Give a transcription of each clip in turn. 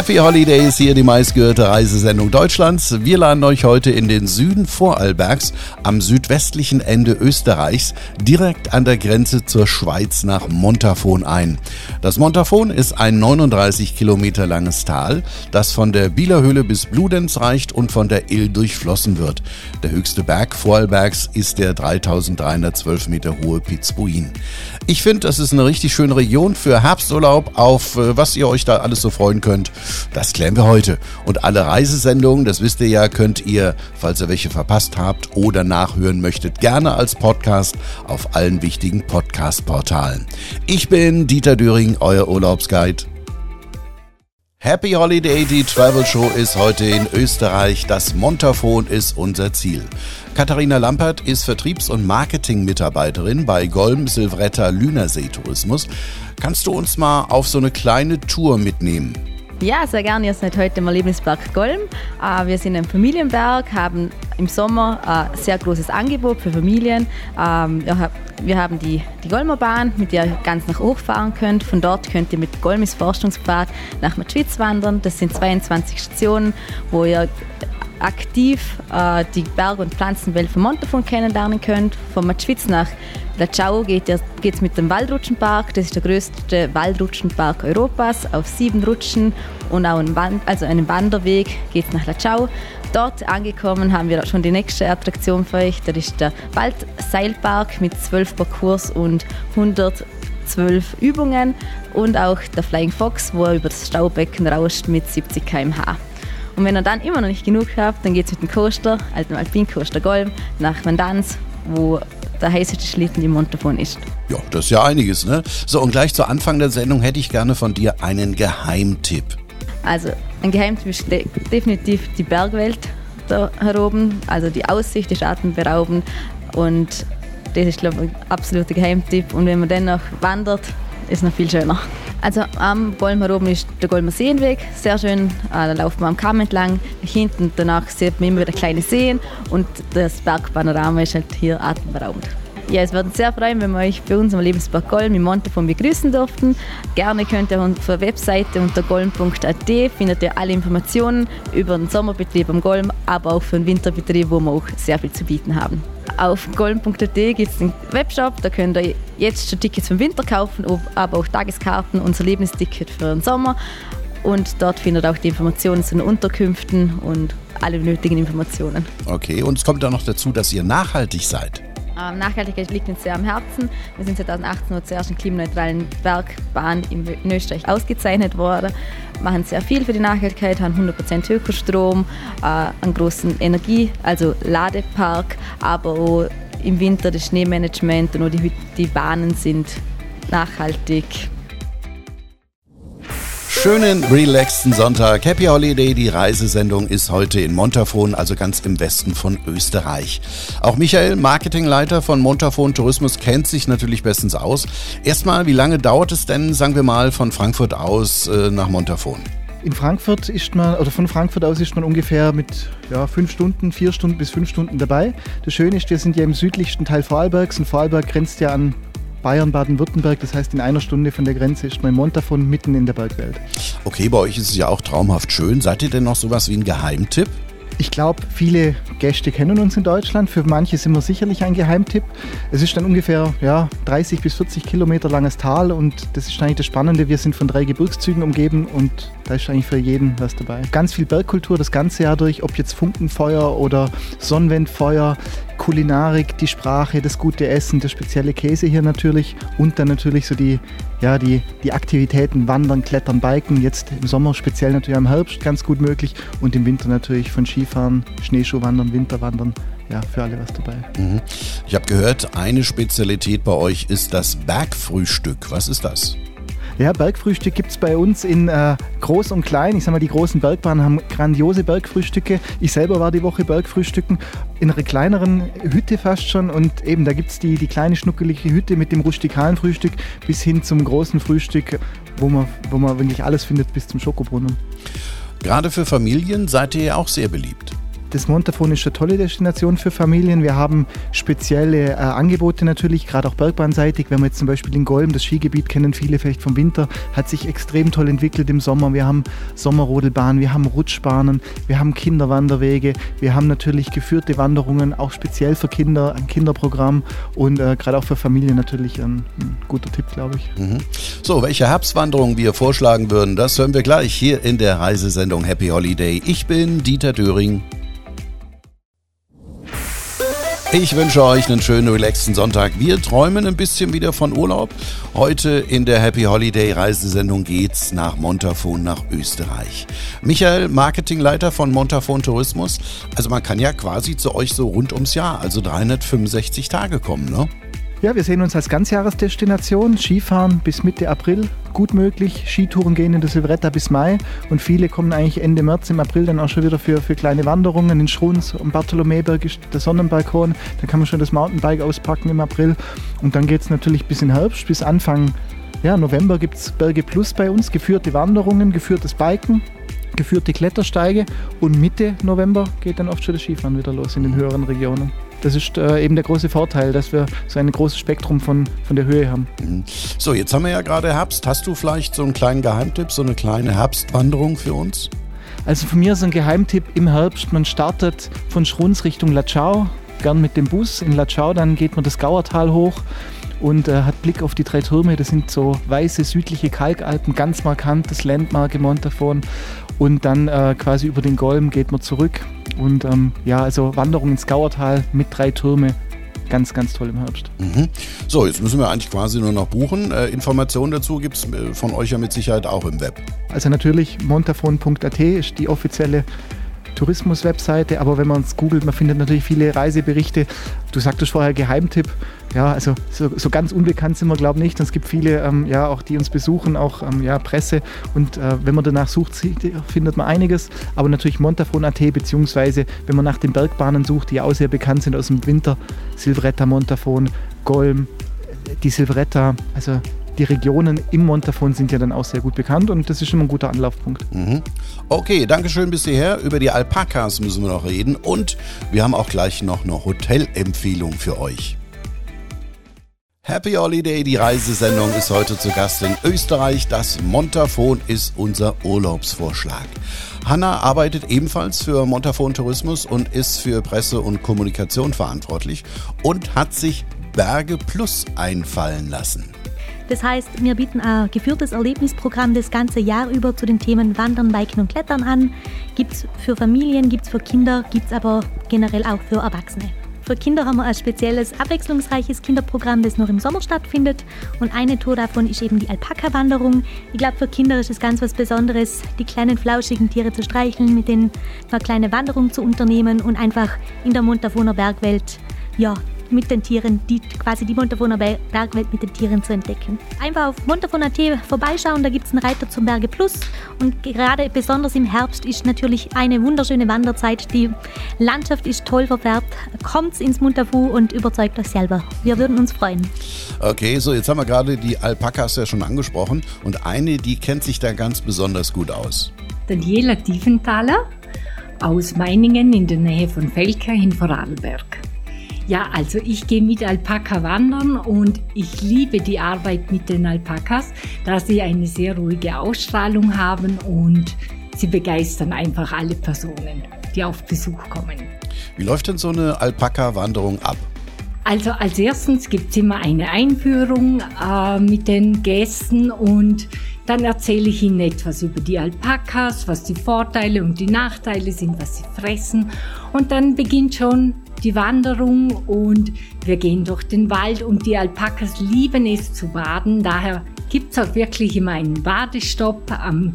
Happy Holidays, hier die meistgehörte Reisesendung Deutschlands. Wir laden euch heute in den Süden Vorarlbergs am südwestlichen Ende Österreichs, direkt an der Grenze zur Schweiz nach Montafon ein. Das Montafon ist ein 39 Kilometer langes Tal, das von der Bielerhöhle bis Bludenz reicht und von der Ill durchflossen wird. Der höchste Berg Vorarlbergs ist der 3312 Meter hohe Pitzbuin. Ich finde, das ist eine richtig schöne Region für Herbsturlaub, auf äh, was ihr euch da alles so freuen könnt. Das klären wir heute. Und alle Reisesendungen, das wisst ihr ja, könnt ihr, falls ihr welche verpasst habt oder nachhören möchtet, gerne als Podcast auf allen wichtigen Podcast-Portalen. Ich bin Dieter Döring, euer Urlaubsguide. Happy Holiday, die Travel Show ist heute in Österreich. Das Montafon ist unser Ziel. Katharina Lampert ist Vertriebs- und Marketing-Mitarbeiterin bei Golm Silvretta Lünersee Tourismus. Kannst du uns mal auf so eine kleine Tour mitnehmen? Ja, sehr gerne. Ihr seid heute im Erlebnisberg Golm. Äh, wir sind ein Familienberg, haben im Sommer ein sehr großes Angebot für Familien. Ähm, wir haben die, die Golmerbahn, mit der ihr ganz nach hoch fahren könnt. Von dort könnt ihr mit Golmis Forschungspfad nach Matschwitz wandern. Das sind 22 Stationen, wo ihr aktiv äh, die Berg- und Pflanzenwelt von Montafon kennenlernen könnt. Von Matschwitz nach Latschau geht es mit dem Waldrutschenpark. Das ist der größte Waldrutschenpark Europas auf sieben Rutschen und auch einen, Wand, also einen Wanderweg geht es nach Latschau. Dort angekommen haben wir schon die nächste Attraktion für euch. Das ist der Waldseilpark mit zwölf Parcours und 112 Übungen und auch der Flying Fox, wo er über das Staubecken rauscht mit 70 km/h. Und wenn ihr dann immer noch nicht genug habt, dann geht es mit dem Coaster, also dem Alpin Coaster Golm, nach Vandanz, wo der heißeste Schlitten im Montafon ist. Ja, das ist ja einiges, ne? So, und gleich zu Anfang der Sendung hätte ich gerne von dir einen Geheimtipp. Also, ein Geheimtipp ist definitiv die Bergwelt da heroben. Also, die Aussicht ist atemberaubend und das ist, glaube ich, ein absoluter Geheimtipp. Und wenn man dann noch wandert, ist noch viel schöner. Also am Golmer oben ist der Golmer Seenweg, sehr schön. Äh, da laufen wir am Kamm entlang. Hinten danach sieht man immer wieder kleine Seen und das Bergpanorama ist halt hier atemberaubend. Ja, es würde uns sehr freuen, wenn wir euch bei uns am Lebenspark Golm im Montafon begrüßen dürften. Gerne könnt ihr auf der Webseite unter golm.at findet ihr alle Informationen über den Sommerbetrieb am Golm, aber auch für den Winterbetrieb, wo wir auch sehr viel zu bieten haben. Auf golm.at gibt es einen Webshop, da könnt ihr jetzt schon Tickets für den Winter kaufen, aber auch Tageskarten, unser Lebensticket für den Sommer. Und dort findet ihr auch die Informationen zu den Unterkünften und alle nötigen Informationen. Okay, und es kommt auch noch dazu, dass ihr nachhaltig seid. Ähm, Nachhaltigkeit liegt uns sehr am Herzen. Wir sind 2018 zur ersten klimaneutralen Bergbahn in Österreich ausgezeichnet worden. Machen sehr viel für die Nachhaltigkeit, haben 100% Ökostrom, äh, einen großen Energie-, also Ladepark, aber auch im Winter das Schneemanagement und auch die, die Bahnen sind nachhaltig Schönen, relaxten Sonntag. Happy Holiday. Die Reisesendung ist heute in Montafon, also ganz im Westen von Österreich. Auch Michael, Marketingleiter von Montafon Tourismus, kennt sich natürlich bestens aus. Erstmal, wie lange dauert es denn, sagen wir mal, von Frankfurt aus äh, nach Montafon? In Frankfurt ist man, oder von Frankfurt aus ist man ungefähr mit ja, fünf Stunden, vier Stunden bis fünf Stunden dabei. Das Schöne ist, wir sind ja im südlichsten Teil Vorarlbergs und Vorarlberg grenzt ja an Bayern, Baden-Württemberg. Das heißt, in einer Stunde von der Grenze ist man in Montafon mitten in der Bergwelt. Okay, bei euch ist es ja auch traumhaft schön. Seid ihr denn noch sowas wie ein Geheimtipp? Ich glaube, viele Gäste kennen uns in Deutschland. Für manche sind wir sicherlich ein Geheimtipp. Es ist dann ungefähr ja, 30 bis 40 Kilometer langes Tal und das ist eigentlich das Spannende. Wir sind von drei Gebirgszügen umgeben und da ist eigentlich für jeden was dabei. Ganz viel Bergkultur das ganze Jahr durch, ob jetzt Funkenfeuer oder Sonnenwendfeuer, Kulinarik, die Sprache, das gute Essen, der spezielle Käse hier natürlich und dann natürlich so die, ja, die, die Aktivitäten Wandern, Klettern, Biken. Jetzt im Sommer speziell natürlich im Herbst ganz gut möglich und im Winter natürlich von Skifahren, Schneeschuhwandern, Winterwandern ja, für alle was dabei. Mhm. Ich habe gehört, eine Spezialität bei euch ist das Bergfrühstück. Was ist das? Ja, Bergfrühstück gibt es bei uns in äh, groß und klein. Ich sag mal, die großen Bergbahnen haben grandiose Bergfrühstücke. Ich selber war die Woche Bergfrühstücken in einer kleineren Hütte fast schon. Und eben, da gibt es die, die kleine schnuckelige Hütte mit dem rustikalen Frühstück bis hin zum großen Frühstück, wo man, wo man wirklich alles findet bis zum Schokobrunnen. Gerade für Familien seid ihr ja auch sehr beliebt. Das Montafon ist eine tolle Destination für Familien. Wir haben spezielle äh, Angebote natürlich, gerade auch bergbahnseitig. Wenn wir jetzt zum Beispiel in Golm, das Skigebiet kennen viele vielleicht vom Winter, hat sich extrem toll entwickelt im Sommer. Wir haben Sommerrodelbahnen, wir haben Rutschbahnen, wir haben Kinderwanderwege, wir haben natürlich geführte Wanderungen, auch speziell für Kinder, ein Kinderprogramm und äh, gerade auch für Familien natürlich ein, ein guter Tipp, glaube ich. Mhm. So, welche Herbstwanderung wir vorschlagen würden, das hören wir gleich hier in der Reisesendung Happy Holiday. Ich bin Dieter Döring. Ich wünsche euch einen schönen, relaxten Sonntag. Wir träumen ein bisschen wieder von Urlaub. Heute in der Happy Holiday Reisesendung geht's nach Montafon, nach Österreich. Michael, Marketingleiter von Montafon Tourismus. Also man kann ja quasi zu euch so rund ums Jahr, also 365 Tage kommen, ne? Ja, wir sehen uns als Ganzjahresdestination. Skifahren bis Mitte April gut möglich. Skitouren gehen in der Silvretta bis Mai und viele kommen eigentlich Ende März, im April dann auch schon wieder für, für kleine Wanderungen in Schruns. Am Bartholomäberg ist der Sonnenbalkon. Da kann man schon das Mountainbike auspacken im April. Und dann geht es natürlich bis in Herbst, bis Anfang ja, November gibt es Berge Plus bei uns, geführte Wanderungen, geführtes Biken geführte Klettersteige und Mitte November geht dann oft schon das Skifahren wieder los in den höheren Regionen. Das ist äh, eben der große Vorteil, dass wir so ein großes Spektrum von, von der Höhe haben. Mhm. So, jetzt haben wir ja gerade Herbst. Hast du vielleicht so einen kleinen Geheimtipp, so eine kleine Herbstwanderung für uns? Also von mir ist ein Geheimtipp im Herbst. Man startet von Schruns Richtung Latschau, gern mit dem Bus in Latschau, dann geht man das Gauertal hoch und äh, hat Blick auf die drei Türme. Das sind so weiße südliche Kalkalpen, ganz markant, das Landmark im Montafon. Und dann äh, quasi über den Golm geht man zurück. Und ähm, ja, also Wanderung ins Gauertal mit drei Türme. Ganz, ganz toll im Herbst. Mhm. So, jetzt müssen wir eigentlich quasi nur noch buchen. Äh, Informationen dazu gibt es äh, von euch ja mit Sicherheit auch im Web. Also natürlich montafon.at ist die offizielle Tourismus-Webseite, aber wenn man es googelt, man findet natürlich viele Reiseberichte. Du sagtest vorher Geheimtipp. Ja, also so, so ganz unbekannt sind wir, glaube ich, nicht. Und es gibt viele, ähm, ja, auch die uns besuchen, auch ähm, ja, Presse. Und äh, wenn man danach sucht, findet man einiges. Aber natürlich Montafon.at, beziehungsweise wenn man nach den Bergbahnen sucht, die auch sehr bekannt sind aus dem Winter, Silvretta, Montafon, Golm, die Silvretta, also die Regionen im Montafon sind ja dann auch sehr gut bekannt und das ist immer ein guter Anlaufpunkt. Mhm. Okay, danke schön bis hierher. Über die Alpakas müssen wir noch reden und wir haben auch gleich noch eine Hotelempfehlung für euch. Happy Holiday, die Reisesendung ist heute zu Gast in Österreich. Das Montafon ist unser Urlaubsvorschlag. Hanna arbeitet ebenfalls für Montafon Tourismus und ist für Presse und Kommunikation verantwortlich und hat sich Berge Plus einfallen lassen. Das heißt, wir bieten ein geführtes Erlebnisprogramm das ganze Jahr über zu den Themen Wandern, Biken und Klettern an. Gibt es für Familien, gibt es für Kinder, gibt es aber generell auch für Erwachsene. Für Kinder haben wir ein spezielles, abwechslungsreiches Kinderprogramm, das nur im Sommer stattfindet. Und eine Tour davon ist eben die Alpaka-Wanderung. Ich glaube, für Kinder ist es ganz was Besonderes, die kleinen flauschigen Tiere zu streicheln, mit denen eine kleine Wanderung zu unternehmen und einfach in der Montafoner Bergwelt ja, mit den Tieren, die, quasi die Montafoner Bergwelt mit den Tieren zu entdecken. Einfach auf montafon.at vorbeischauen, da gibt es einen Reiter zum Berge Plus und gerade besonders im Herbst ist natürlich eine wunderschöne Wanderzeit. Die Landschaft ist toll verfärbt. Kommt ins Montafu und überzeugt euch selber. Wir würden uns freuen. Okay, so jetzt haben wir gerade die Alpakas ja schon angesprochen und eine, die kennt sich da ganz besonders gut aus. Daniela Tiefenthaler aus Meiningen in der Nähe von Felker in Vorarlberg. Ja, also ich gehe mit Alpaka wandern und ich liebe die Arbeit mit den Alpakas, da sie eine sehr ruhige Ausstrahlung haben und sie begeistern einfach alle Personen, die auf Besuch kommen. Wie läuft denn so eine Alpaka-Wanderung ab? Also als erstens gibt es immer eine Einführung äh, mit den Gästen und dann erzähle ich ihnen etwas über die Alpakas, was die Vorteile und die Nachteile sind, was sie fressen. Und dann beginnt schon die Wanderung und wir gehen durch den Wald und die Alpakas lieben es zu baden. Daher gibt es auch wirklich immer einen Badestopp am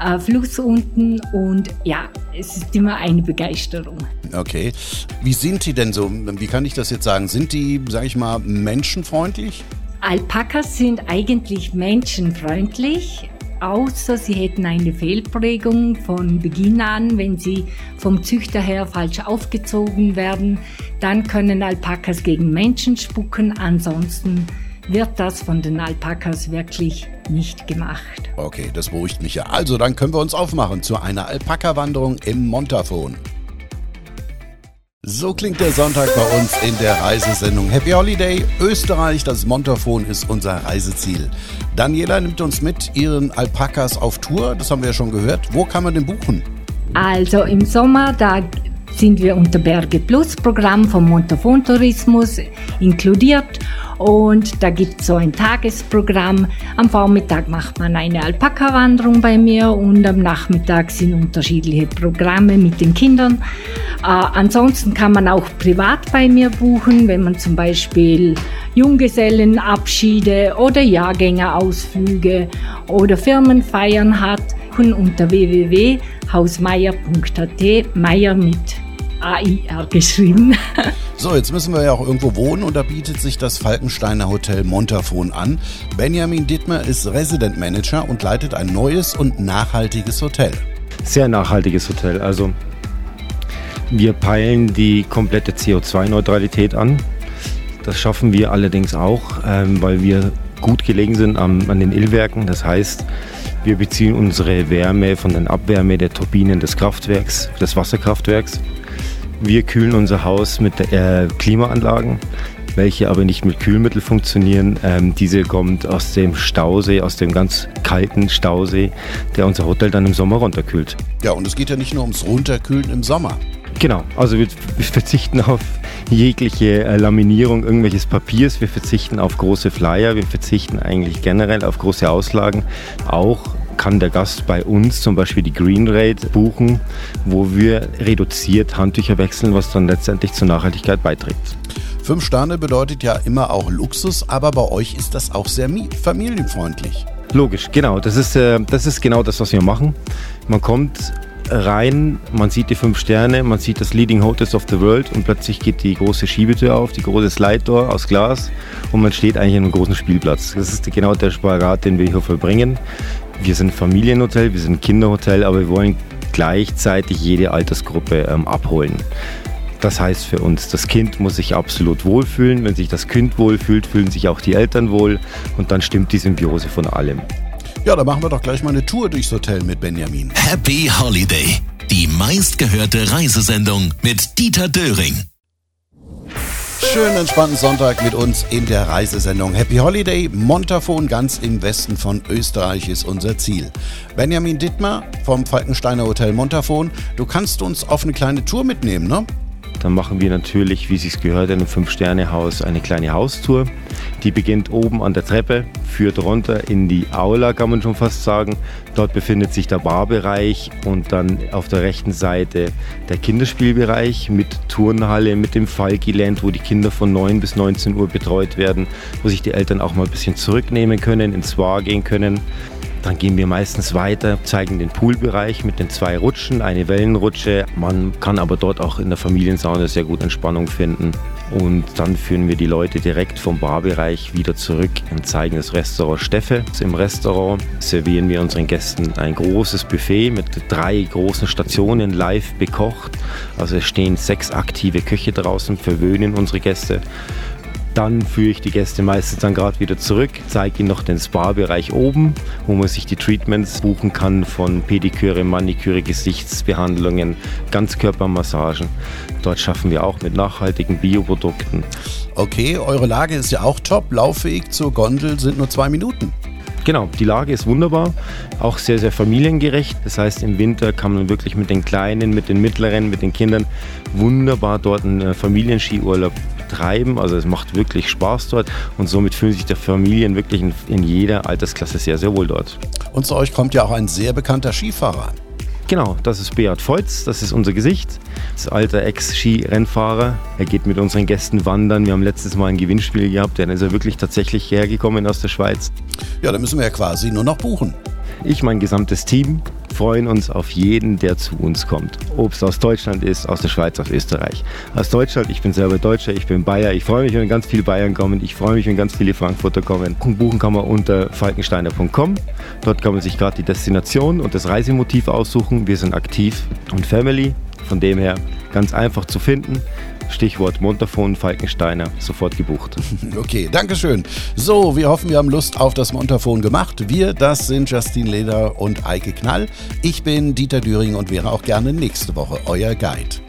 äh, Fluss unten und ja, es ist immer eine Begeisterung. Okay. Wie sind die denn so? Wie kann ich das jetzt sagen? Sind die, sage ich mal, menschenfreundlich? Alpakas sind eigentlich menschenfreundlich, außer sie hätten eine Fehlprägung von Beginn an, wenn sie vom Züchter her falsch aufgezogen werden, dann können Alpakas gegen Menschen spucken, ansonsten wird das von den Alpakas wirklich nicht gemacht. Okay, das beruhigt mich ja. Also, dann können wir uns aufmachen zu einer Alpaka-Wanderung im Montafon. So klingt der Sonntag bei uns in der Reisesendung Happy Holiday. Österreich, das Montafon ist unser Reiseziel. Daniela nimmt uns mit ihren Alpakas auf Tour, das haben wir ja schon gehört. Wo kann man den buchen? Also im Sommer, da sind wir unter Berge Plus Programm vom Montafon Tourismus inkludiert und da gibt es so ein Tagesprogramm. Am Vormittag macht man eine Alpaka-Wanderung bei mir und am Nachmittag sind unterschiedliche Programme mit den Kindern. Äh, ansonsten kann man auch privat bei mir buchen, wenn man zum Beispiel Junggesellenabschiede oder Jahrgängerausflüge oder Firmenfeiern hat. Unter www.hausmeier.at, Meier mit AIR geschrieben. So, jetzt müssen wir ja auch irgendwo wohnen und da bietet sich das Falkensteiner Hotel Montafon an. Benjamin Dittmer ist Resident Manager und leitet ein neues und nachhaltiges Hotel. Sehr nachhaltiges Hotel. Also wir peilen die komplette CO2-Neutralität an. Das schaffen wir allerdings auch, ähm, weil wir gut gelegen sind an, an den Illwerken. Das heißt, wir beziehen unsere Wärme von der Abwärme der Turbinen des Kraftwerks, des Wasserkraftwerks. Wir kühlen unser Haus mit äh, Klimaanlagen, welche aber nicht mit Kühlmittel funktionieren. Ähm, diese kommt aus dem Stausee, aus dem ganz kalten Stausee, der unser Hotel dann im Sommer runterkühlt. Ja, und es geht ja nicht nur ums Runterkühlen im Sommer. Genau, also wir, wir verzichten auf jegliche äh, Laminierung irgendwelches Papiers, wir verzichten auf große Flyer, wir verzichten eigentlich generell auf große Auslagen, auch kann der Gast bei uns zum Beispiel die Green Rate buchen, wo wir reduziert Handtücher wechseln, was dann letztendlich zur Nachhaltigkeit beiträgt. Fünf Sterne bedeutet ja immer auch Luxus, aber bei euch ist das auch sehr familienfreundlich. Logisch, genau. Das ist, äh, das ist genau das, was wir machen. Man kommt rein, man sieht die fünf Sterne, man sieht das Leading Hotels of the World und plötzlich geht die große Schiebetür auf, die große Slide-Door aus Glas und man steht eigentlich in einem großen Spielplatz. Das ist genau der Spagat, den wir hier vollbringen. Wir sind Familienhotel, wir sind Kinderhotel, aber wir wollen gleichzeitig jede Altersgruppe ähm, abholen. Das heißt für uns, das Kind muss sich absolut wohlfühlen. Wenn sich das Kind wohlfühlt, fühlen sich auch die Eltern wohl und dann stimmt die Symbiose von allem. Ja, dann machen wir doch gleich mal eine Tour durchs Hotel mit Benjamin. Happy Holiday, die meistgehörte Reisesendung mit Dieter Döring. Schönen entspannten Sonntag mit uns in der Reisesendung Happy Holiday. Montafon ganz im Westen von Österreich ist unser Ziel. Benjamin Dittmar vom Falkensteiner Hotel Montafon, du kannst uns auf eine kleine Tour mitnehmen, ne? Dann machen wir natürlich, wie es sich gehört, in einem Fünf-Sterne-Haus eine kleine Haustour. Die beginnt oben an der Treppe, führt runter in die Aula, kann man schon fast sagen. Dort befindet sich der Barbereich und dann auf der rechten Seite der Kinderspielbereich mit Turnhalle, mit dem Falkiland, wo die Kinder von 9 bis 19 Uhr betreut werden, wo sich die Eltern auch mal ein bisschen zurücknehmen können, ins War gehen können. Dann gehen wir meistens weiter, zeigen den Poolbereich mit den zwei Rutschen, eine Wellenrutsche. Man kann aber dort auch in der Familiensauna sehr gut Entspannung finden. Und dann führen wir die Leute direkt vom Barbereich wieder zurück und zeigen das Restaurant Steffe. Im Restaurant servieren wir unseren Gästen ein großes Buffet mit drei großen Stationen live bekocht. Also es stehen sechs aktive Köche draußen, verwöhnen unsere Gäste. Dann führe ich die Gäste meistens dann gerade wieder zurück, zeige ihnen noch den Spa-Bereich oben, wo man sich die Treatments buchen kann von Pediküre, Maniküre, Gesichtsbehandlungen, Ganzkörpermassagen. Dort schaffen wir auch mit nachhaltigen Bioprodukten. Okay, eure Lage ist ja auch top. Laufweg zur Gondel sind nur zwei Minuten. Genau, die Lage ist wunderbar, auch sehr, sehr familiengerecht. Das heißt, im Winter kann man wirklich mit den Kleinen, mit den Mittleren, mit den Kindern wunderbar dort einen äh, Familienskiurlaub betreiben. Also es macht wirklich Spaß dort und somit fühlen sich die Familien wirklich in, in jeder Altersklasse sehr, sehr wohl dort. Und zu euch kommt ja auch ein sehr bekannter Skifahrer. Genau, das ist Beat Feutz, das ist unser Gesicht. Das ist alter Ex-Ski-Rennfahrer. Er geht mit unseren Gästen wandern. Wir haben letztes Mal ein Gewinnspiel gehabt, dann ist er wirklich tatsächlich hergekommen aus der Schweiz. Ja, da müssen wir ja quasi nur noch buchen. Ich, mein gesamtes Team, freuen uns auf jeden, der zu uns kommt. Ob es aus Deutschland ist, aus der Schweiz, aus Österreich. Aus Deutschland, ich bin selber Deutscher, ich bin Bayer. Ich freue mich, wenn ganz viele Bayern kommen. Ich freue mich, wenn ganz viele Frankfurter kommen. Buchen kann man unter falkensteiner.com. Dort kann man sich gerade die Destination und das Reisemotiv aussuchen. Wir sind aktiv und Family. Von dem her ganz einfach zu finden. Stichwort Montafon Falkensteiner, sofort gebucht. Okay, Dankeschön. So, wir hoffen, wir haben Lust auf das Montafon gemacht. Wir, das sind Justine Leder und Eike Knall. Ich bin Dieter Düring und wäre auch gerne nächste Woche euer Guide.